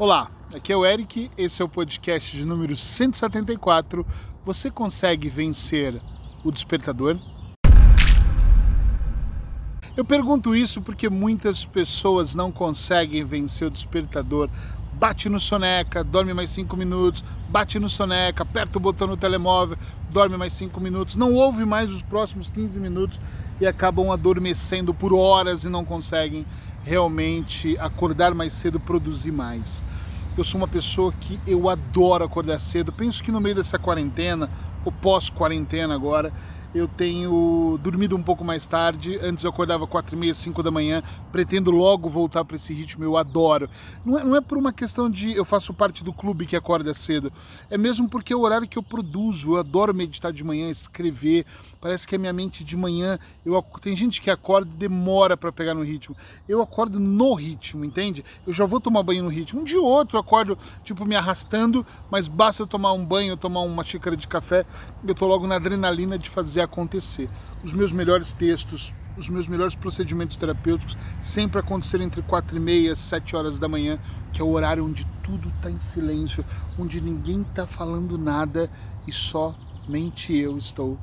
Olá, aqui é o Eric, esse é o podcast de número 174. Você consegue vencer o despertador? Eu pergunto isso porque muitas pessoas não conseguem vencer o despertador. Bate no soneca, dorme mais 5 minutos, bate no soneca, aperta o botão no telemóvel, dorme mais 5 minutos, não ouve mais os próximos 15 minutos e acabam adormecendo por horas e não conseguem realmente acordar mais cedo, produzir mais. Eu sou uma pessoa que eu adoro acordar cedo. Penso que no meio dessa quarentena, ou pós-quarentena agora, eu tenho dormido um pouco mais tarde. Antes eu acordava quatro e meia, cinco da manhã. Pretendo logo voltar para esse ritmo. Eu adoro. Não é, não é por uma questão de eu faço parte do clube que acorda cedo. É mesmo porque é o horário que eu produzo. Eu adoro meditar de manhã, escrever. Parece que a minha mente de manhã. Eu, tem gente que acorda e demora para pegar no ritmo. Eu acordo no ritmo, entende? Eu já vou tomar banho no ritmo. Um dia ou outro eu acordo, tipo, me arrastando, mas basta eu tomar um banho, eu tomar uma xícara de café, eu tô logo na adrenalina de fazer acontecer. Os meus melhores textos, os meus melhores procedimentos terapêuticos sempre aconteceram entre 4 e meia, 7 horas da manhã, que é o horário onde tudo está em silêncio, onde ninguém está falando nada e somente eu estou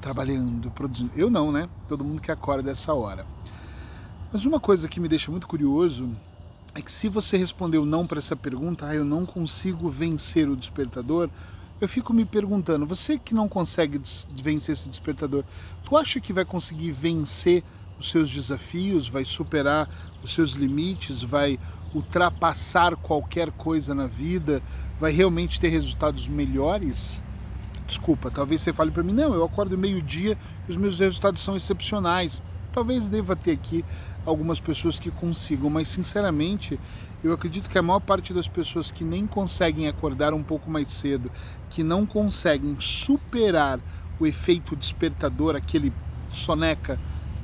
trabalhando, produzindo. Eu não, né? Todo mundo que acorda dessa hora. Mas uma coisa que me deixa muito curioso é que se você respondeu não para essa pergunta, ah, eu não consigo vencer o despertador, eu fico me perguntando, você que não consegue vencer esse despertador, tu acha que vai conseguir vencer os seus desafios, vai superar os seus limites, vai ultrapassar qualquer coisa na vida, vai realmente ter resultados melhores? Desculpa, talvez você fale para mim, não, eu acordo meio-dia e os meus resultados são excepcionais. Talvez deva ter aqui algumas pessoas que consigam, mas sinceramente eu acredito que a maior parte das pessoas que nem conseguem acordar um pouco mais cedo, que não conseguem superar o efeito despertador, aquele soneca,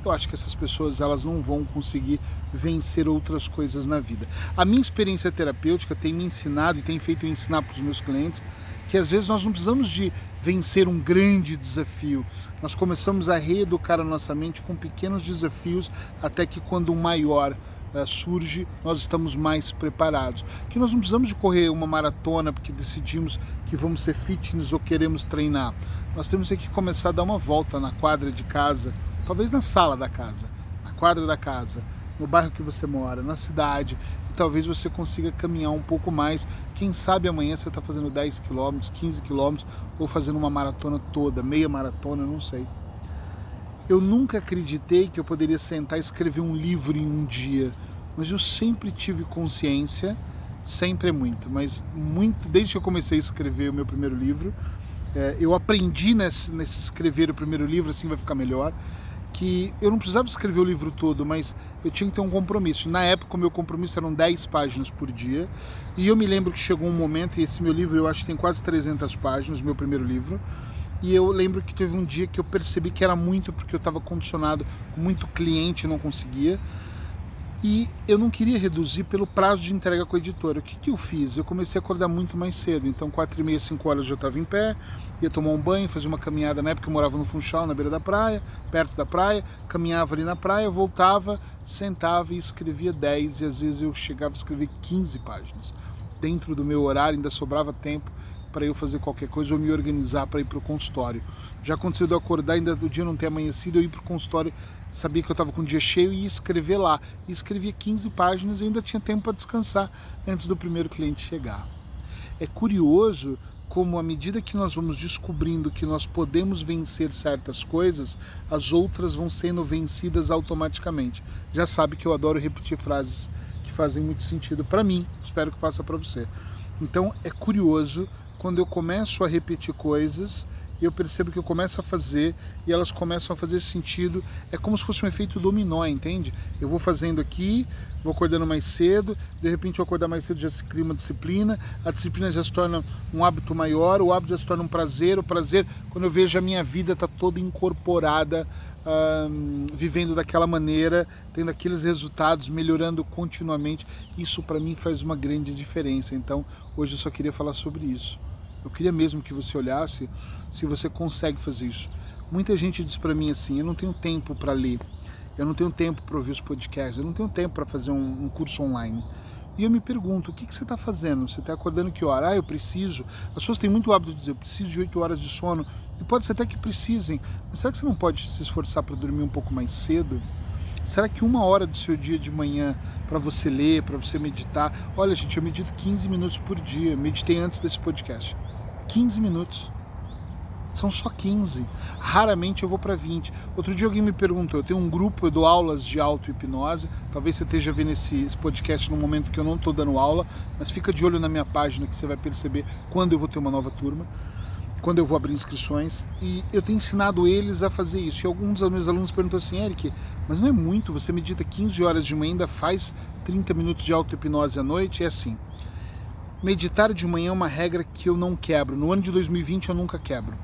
eu acho que essas pessoas elas não vão conseguir vencer outras coisas na vida. A minha experiência terapêutica tem me ensinado e tem feito eu ensinar para os meus clientes que às vezes nós não precisamos de vencer um grande desafio. Nós começamos a reeducar a nossa mente com pequenos desafios até que quando o maior uh, surge, nós estamos mais preparados. Que nós não precisamos de correr uma maratona porque decidimos que vamos ser fitness ou queremos treinar. Nós temos que começar a dar uma volta na quadra de casa, talvez na sala da casa, na quadra da casa, no bairro que você mora, na cidade, talvez você consiga caminhar um pouco mais. Quem sabe amanhã você está fazendo 10 quilômetros, 15 quilômetros ou fazendo uma maratona toda, meia maratona, não sei. Eu nunca acreditei que eu poderia sentar e escrever um livro em um dia, mas eu sempre tive consciência, sempre é muito, mas muito desde que eu comecei a escrever o meu primeiro livro, é, eu aprendi nesse, nesse escrever o primeiro livro, assim vai ficar melhor que eu não precisava escrever o livro todo, mas eu tinha que ter um compromisso. Na época, o meu compromisso eram 10 páginas por dia, e eu me lembro que chegou um momento, e esse meu livro eu acho que tem quase 300 páginas, meu primeiro livro, e eu lembro que teve um dia que eu percebi que era muito, porque eu estava condicionado com muito cliente não conseguia, e eu não queria reduzir pelo prazo de entrega com a editora. O que, que eu fiz? Eu comecei a acordar muito mais cedo. Então, quatro e meia, cinco horas eu já estava em pé, ia tomar um banho, fazer uma caminhada. Na época eu morava no Funchal, na beira da praia, perto da praia. Caminhava ali na praia, voltava, sentava e escrevia 10. E às vezes eu chegava a escrever 15 páginas. Dentro do meu horário ainda sobrava tempo para eu fazer qualquer coisa ou me organizar para ir para o consultório. Já aconteceu de eu acordar ainda do dia não ter amanhecido, eu ir para o consultório, sabia que eu estava com o dia cheio e ia escrever lá. E escrevia 15 páginas e ainda tinha tempo para descansar antes do primeiro cliente chegar. É curioso como à medida que nós vamos descobrindo que nós podemos vencer certas coisas, as outras vão sendo vencidas automaticamente. Já sabe que eu adoro repetir frases que fazem muito sentido para mim, espero que faça para você. Então é curioso quando eu começo a repetir coisas, eu percebo que eu começo a fazer e elas começam a fazer sentido. É como se fosse um efeito dominó, entende? Eu vou fazendo aqui, vou acordando mais cedo, de repente eu acordar mais cedo já se cria uma disciplina, a disciplina já se torna um hábito maior, o hábito já se torna um prazer, o prazer, quando eu vejo a minha vida está toda incorporada vivendo daquela maneira, tendo aqueles resultados, melhorando continuamente, isso para mim faz uma grande diferença. Então, hoje eu só queria falar sobre isso. Eu queria mesmo que você olhasse se você consegue fazer isso. Muita gente diz para mim assim: eu não tenho tempo para ler, eu não tenho tempo para ouvir os podcasts, eu não tenho tempo para fazer um, um curso online. E eu me pergunto, o que, que você está fazendo? Você está acordando que hora? Ah, eu preciso. As pessoas têm muito hábito de dizer, eu preciso de 8 horas de sono. E pode ser até que precisem. Mas será que você não pode se esforçar para dormir um pouco mais cedo? Será que uma hora do seu dia de manhã para você ler, para você meditar? Olha, gente, eu medito 15 minutos por dia. Meditei antes desse podcast. 15 minutos. São só 15. Raramente eu vou para 20. Outro dia alguém me perguntou, eu tenho um grupo, eu dou aulas de auto-hipnose. Talvez você esteja vendo esse, podcast no momento que eu não estou dando aula, mas fica de olho na minha página que você vai perceber quando eu vou ter uma nova turma, quando eu vou abrir inscrições. E eu tenho ensinado eles a fazer isso. E alguns dos meus alunos perguntou assim, Eric, mas não é muito, você medita 15 horas de manhã, ainda faz 30 minutos de auto-hipnose à noite? É assim. Meditar de manhã é uma regra que eu não quebro. No ano de 2020 eu nunca quebro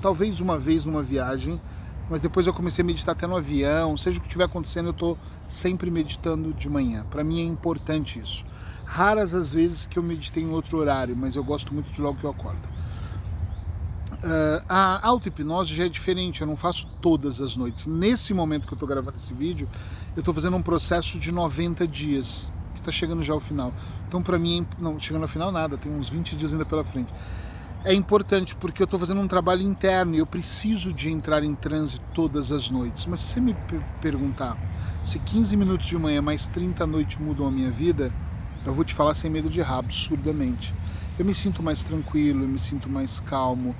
talvez uma vez numa viagem, mas depois eu comecei a meditar até no avião, seja o que estiver acontecendo, eu estou sempre meditando de manhã. Para mim é importante isso. Raras as vezes que eu meditei em outro horário, mas eu gosto muito de logo que eu acordo. Uh, a auto-hipnose já é diferente, eu não faço todas as noites. Nesse momento que eu estou gravando esse vídeo, eu estou fazendo um processo de 90 dias, que está chegando já ao final. Então, para mim, não chegando ao final, nada, tem uns 20 dias ainda pela frente é importante porque eu estou fazendo um trabalho interno e eu preciso de entrar em transe todas as noites. Mas se você me perguntar se 15 minutos de manhã mais 30 à noite mudam a minha vida, eu vou te falar sem medo de errar, absurdamente. Eu me sinto mais tranquilo, eu me sinto mais calmo.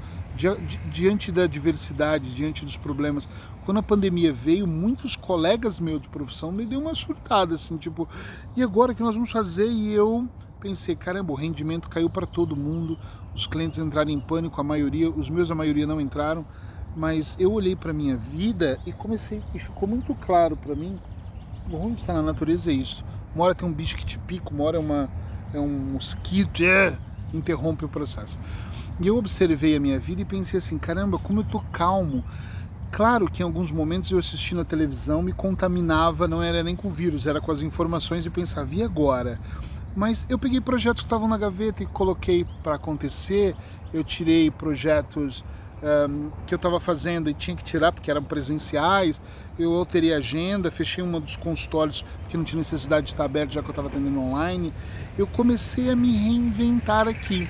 diante da diversidade, diante dos problemas. Quando a pandemia veio, muitos colegas meus de profissão me deu uma surtada, assim, tipo, e agora o que nós vamos fazer? E eu pensei, caramba, o rendimento caiu para todo mundo, os clientes entraram em pânico, a maioria, os meus a maioria não entraram, mas eu olhei para minha vida e comecei, e ficou muito claro para mim, o ruim na natureza é isso. Uma hora tem um bicho que te pica, uma hora é, uma, é um mosquito, é, interrompe o processo. E eu observei a minha vida e pensei assim, caramba, como eu tô calmo. Claro que em alguns momentos eu assisti na televisão, me contaminava, não era nem com o vírus, era com as informações e pensava, e agora? Mas eu peguei projetos que estavam na gaveta e coloquei para acontecer. Eu tirei projetos um, que eu estava fazendo e tinha que tirar porque eram presenciais. Eu alterei a agenda, fechei um dos consultórios que não tinha necessidade de estar aberto já que eu estava atendendo online. Eu comecei a me reinventar aqui.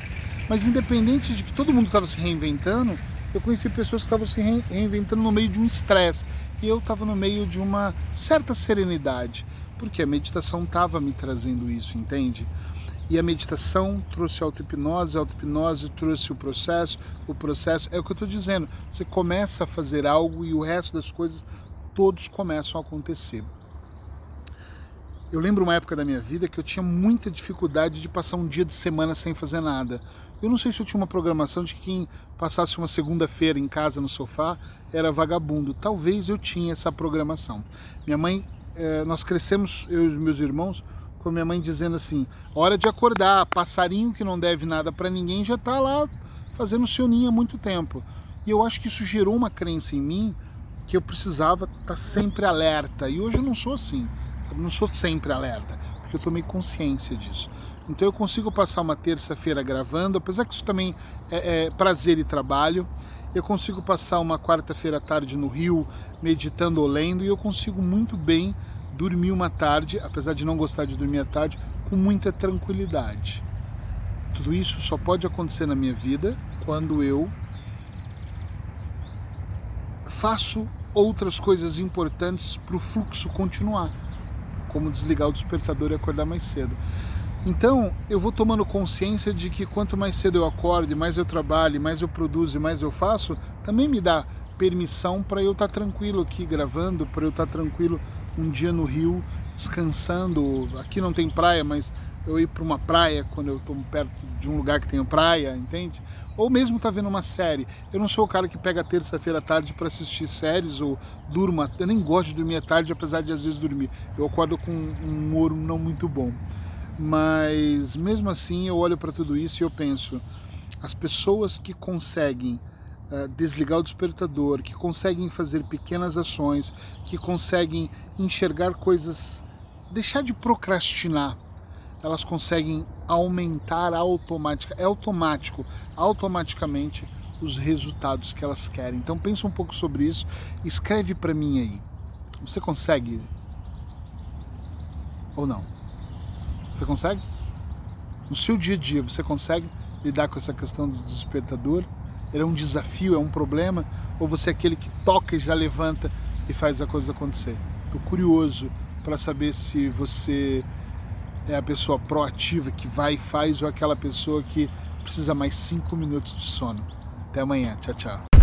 Mas independente de que todo mundo estava se reinventando, eu conheci pessoas que estavam se reinventando no meio de um estresse. E eu estava no meio de uma certa serenidade porque a meditação estava me trazendo isso, entende? E a meditação trouxe a auto-hipnose, a auto-hipnose trouxe o processo, o processo, é o que eu estou dizendo, você começa a fazer algo e o resto das coisas todos começam a acontecer. Eu lembro uma época da minha vida que eu tinha muita dificuldade de passar um dia de semana sem fazer nada. Eu não sei se eu tinha uma programação de que quem passasse uma segunda-feira em casa no sofá era vagabundo. Talvez eu tinha essa programação. Minha mãe é, nós crescemos, eu e meus irmãos, com a minha mãe dizendo assim: hora de acordar, passarinho que não deve nada para ninguém já está lá fazendo seu ninho há muito tempo. E eu acho que isso gerou uma crença em mim que eu precisava estar tá sempre alerta. E hoje eu não sou assim, sabe? não sou sempre alerta, porque eu tomei consciência disso. Então eu consigo passar uma terça-feira gravando, apesar que isso também é, é prazer e trabalho. Eu consigo passar uma quarta-feira à tarde no Rio meditando ou lendo e eu consigo muito bem dormir uma tarde, apesar de não gostar de dormir à tarde, com muita tranquilidade. Tudo isso só pode acontecer na minha vida quando eu faço outras coisas importantes para o fluxo continuar, como desligar o despertador e acordar mais cedo. Então, eu vou tomando consciência de que quanto mais cedo eu acordo, mais eu trabalho, mais eu produzo e mais eu faço, também me dá permissão para eu estar tá tranquilo aqui gravando, para eu estar tá tranquilo um dia no Rio, descansando. Aqui não tem praia, mas eu ir para uma praia quando eu estou perto de um lugar que tem praia, entende? Ou mesmo tá vendo uma série. Eu não sou o cara que pega terça-feira à tarde para assistir séries ou durma. Eu nem gosto de dormir à tarde, apesar de às vezes dormir. Eu acordo com um humor não muito bom. Mas mesmo assim eu olho para tudo isso e eu penso, as pessoas que conseguem desligar o despertador, que conseguem fazer pequenas ações, que conseguem enxergar coisas, deixar de procrastinar, elas conseguem aumentar automática, é automático, automaticamente os resultados que elas querem. Então pensa um pouco sobre isso, escreve para mim aí. Você consegue ou não? Você consegue? No seu dia a dia, você consegue lidar com essa questão do despertador? Ele é um desafio, é um problema? Ou você é aquele que toca e já levanta e faz a coisa acontecer? Estou curioso para saber se você é a pessoa proativa que vai e faz ou aquela pessoa que precisa mais cinco minutos de sono. Até amanhã. Tchau, tchau.